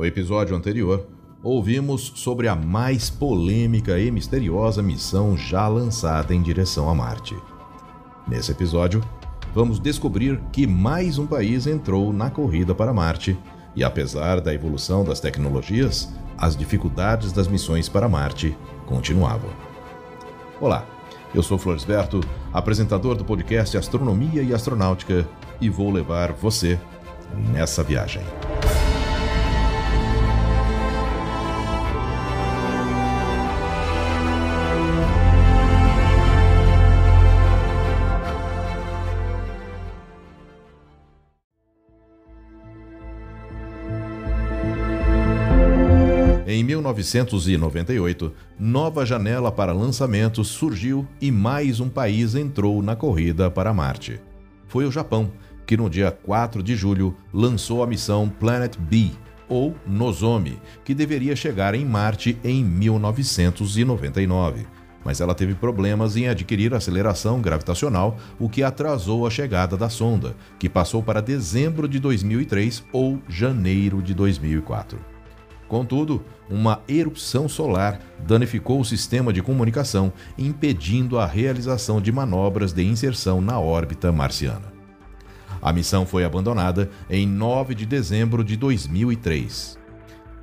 No episódio anterior, ouvimos sobre a mais polêmica e misteriosa missão já lançada em direção a Marte. Nesse episódio, vamos descobrir que mais um país entrou na corrida para Marte e, apesar da evolução das tecnologias, as dificuldades das missões para Marte continuavam. Olá, eu sou Floresberto, apresentador do podcast Astronomia e Astronáutica, e vou levar você nessa viagem. 1998, nova janela para lançamentos surgiu e mais um país entrou na corrida para Marte. Foi o Japão, que no dia 4 de julho lançou a missão Planet B, ou Nozomi, que deveria chegar em Marte em 1999. Mas ela teve problemas em adquirir aceleração gravitacional, o que atrasou a chegada da sonda, que passou para dezembro de 2003 ou janeiro de 2004. Contudo, uma erupção solar danificou o sistema de comunicação, impedindo a realização de manobras de inserção na órbita marciana. A missão foi abandonada em 9 de dezembro de 2003.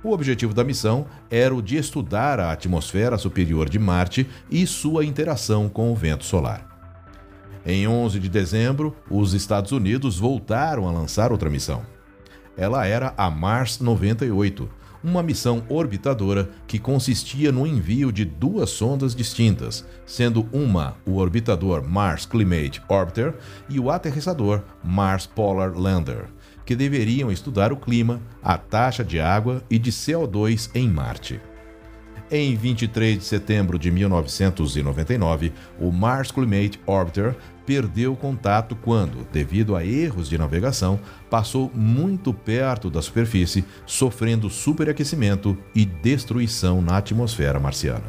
O objetivo da missão era o de estudar a atmosfera superior de Marte e sua interação com o vento solar. Em 11 de dezembro, os Estados Unidos voltaram a lançar outra missão. Ela era a Mars 98, uma missão orbitadora que consistia no envio de duas sondas distintas, sendo uma o orbitador Mars Climate Orbiter e o aterrissador Mars Polar Lander, que deveriam estudar o clima, a taxa de água e de CO2 em Marte. Em 23 de setembro de 1999, o Mars Climate Orbiter perdeu contato quando, devido a erros de navegação, passou muito perto da superfície, sofrendo superaquecimento e destruição na atmosfera marciana.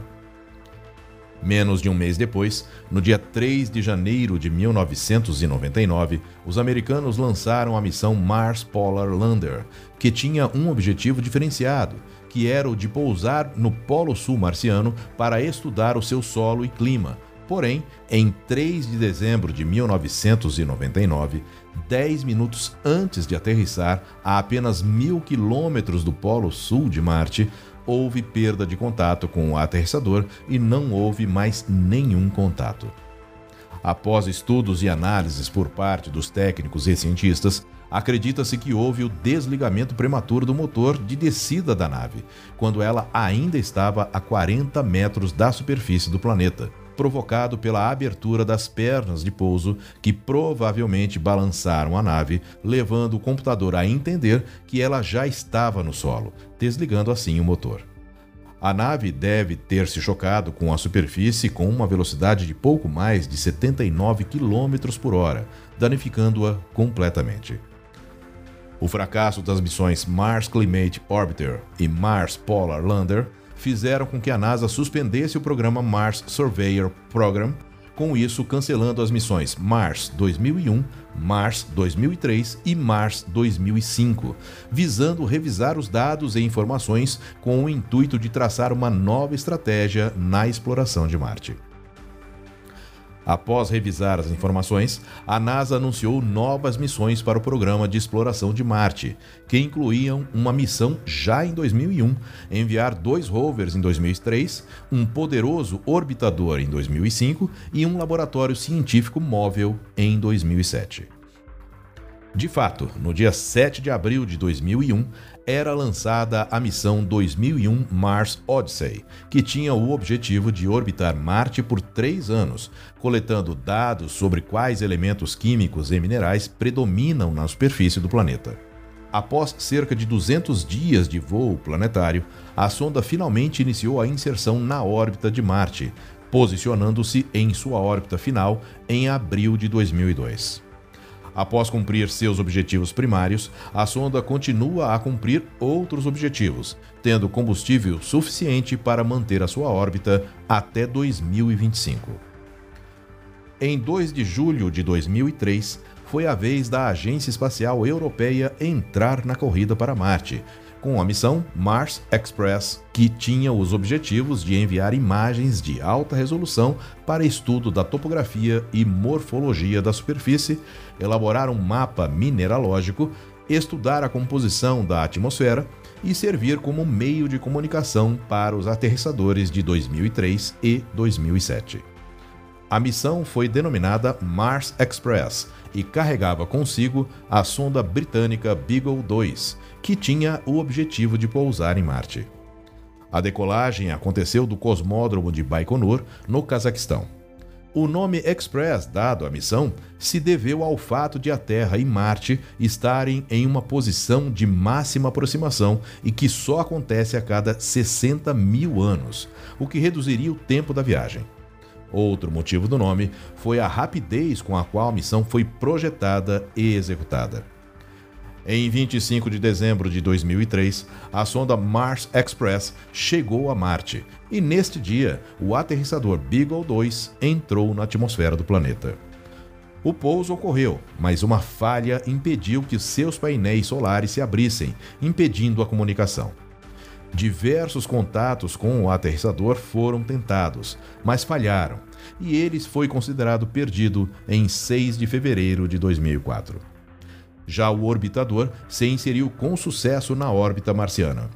Menos de um mês depois, no dia 3 de janeiro de 1999, os americanos lançaram a missão Mars Polar Lander, que tinha um objetivo diferenciado que era o de pousar no Polo Sul marciano para estudar o seu solo e clima. Porém, em 3 de dezembro de 1999, 10 minutos antes de aterrissar a apenas mil quilômetros do Polo Sul de Marte, houve perda de contato com o aterrissador e não houve mais nenhum contato. Após estudos e análises por parte dos técnicos e cientistas, acredita-se que houve o desligamento prematuro do motor de descida da nave, quando ela ainda estava a 40 metros da superfície do planeta, provocado pela abertura das pernas de pouso que provavelmente balançaram a nave, levando o computador a entender que ela já estava no solo, desligando assim o motor. A nave deve ter se chocado com a superfície com uma velocidade de pouco mais de 79 km por hora, danificando-a completamente. O fracasso das missões Mars Climate Orbiter e Mars Polar Lander fizeram com que a NASA suspendesse o programa Mars Surveyor Program, com isso cancelando as missões Mars 2001, Mars 2003 e Mars 2005, visando revisar os dados e informações com o intuito de traçar uma nova estratégia na exploração de Marte. Após revisar as informações, a NASA anunciou novas missões para o programa de exploração de Marte, que incluíam uma missão já em 2001, enviar dois rovers em 2003, um poderoso orbitador em 2005 e um laboratório científico móvel em 2007. De fato, no dia 7 de abril de 2001, era lançada a missão 2001 Mars Odyssey, que tinha o objetivo de orbitar Marte por três anos, coletando dados sobre quais elementos químicos e minerais predominam na superfície do planeta. Após cerca de 200 dias de voo planetário, a sonda finalmente iniciou a inserção na órbita de Marte, posicionando-se em sua órbita final em abril de 2002. Após cumprir seus objetivos primários, a sonda continua a cumprir outros objetivos, tendo combustível suficiente para manter a sua órbita até 2025. Em 2 de julho de 2003, foi a vez da Agência Espacial Europeia entrar na corrida para Marte, com a missão Mars Express, que tinha os objetivos de enviar imagens de alta resolução para estudo da topografia e morfologia da superfície, elaborar um mapa mineralógico, estudar a composição da atmosfera e servir como meio de comunicação para os aterrissadores de 2003 e 2007. A missão foi denominada Mars Express e carregava consigo a sonda britânica Beagle 2, que tinha o objetivo de pousar em Marte. A decolagem aconteceu do cosmódromo de Baikonur, no Cazaquistão. O nome Express dado à missão se deveu ao fato de a Terra e Marte estarem em uma posição de máxima aproximação e que só acontece a cada 60 mil anos, o que reduziria o tempo da viagem. Outro motivo do nome foi a rapidez com a qual a missão foi projetada e executada. Em 25 de dezembro de 2003, a sonda Mars Express chegou a Marte e, neste dia, o aterrissador Beagle 2 entrou na atmosfera do planeta. O pouso ocorreu, mas uma falha impediu que seus painéis solares se abrissem, impedindo a comunicação. Diversos contatos com o aterrissador foram tentados, mas falharam, e ele foi considerado perdido em 6 de fevereiro de 2004. Já o orbitador se inseriu com sucesso na órbita marciana.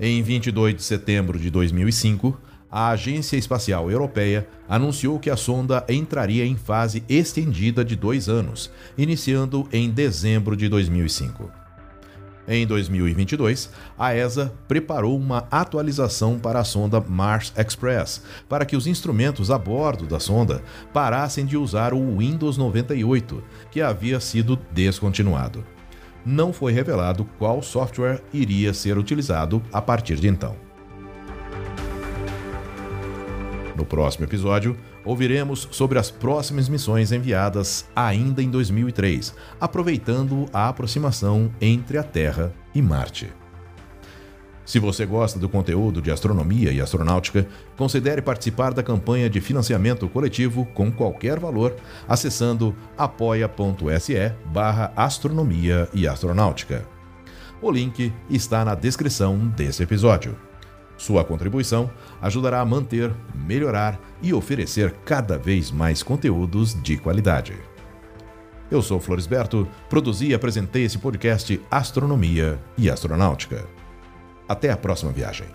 Em 22 de setembro de 2005, a Agência Espacial Europeia anunciou que a sonda entraria em fase estendida de dois anos, iniciando em dezembro de 2005. Em 2022, a ESA preparou uma atualização para a sonda Mars Express, para que os instrumentos a bordo da sonda parassem de usar o Windows 98, que havia sido descontinuado. Não foi revelado qual software iria ser utilizado a partir de então. No próximo episódio, ouviremos sobre as próximas missões enviadas ainda em 2003, aproveitando a aproximação entre a Terra e Marte. Se você gosta do conteúdo de astronomia e astronáutica, considere participar da campanha de financiamento coletivo com qualquer valor acessando apoia.se barra astronomia e astronáutica. O link está na descrição desse episódio. Sua contribuição ajudará a manter, melhorar e oferecer cada vez mais conteúdos de qualidade. Eu sou Floresberto, produzi e apresentei esse podcast Astronomia e Astronáutica. Até a próxima viagem.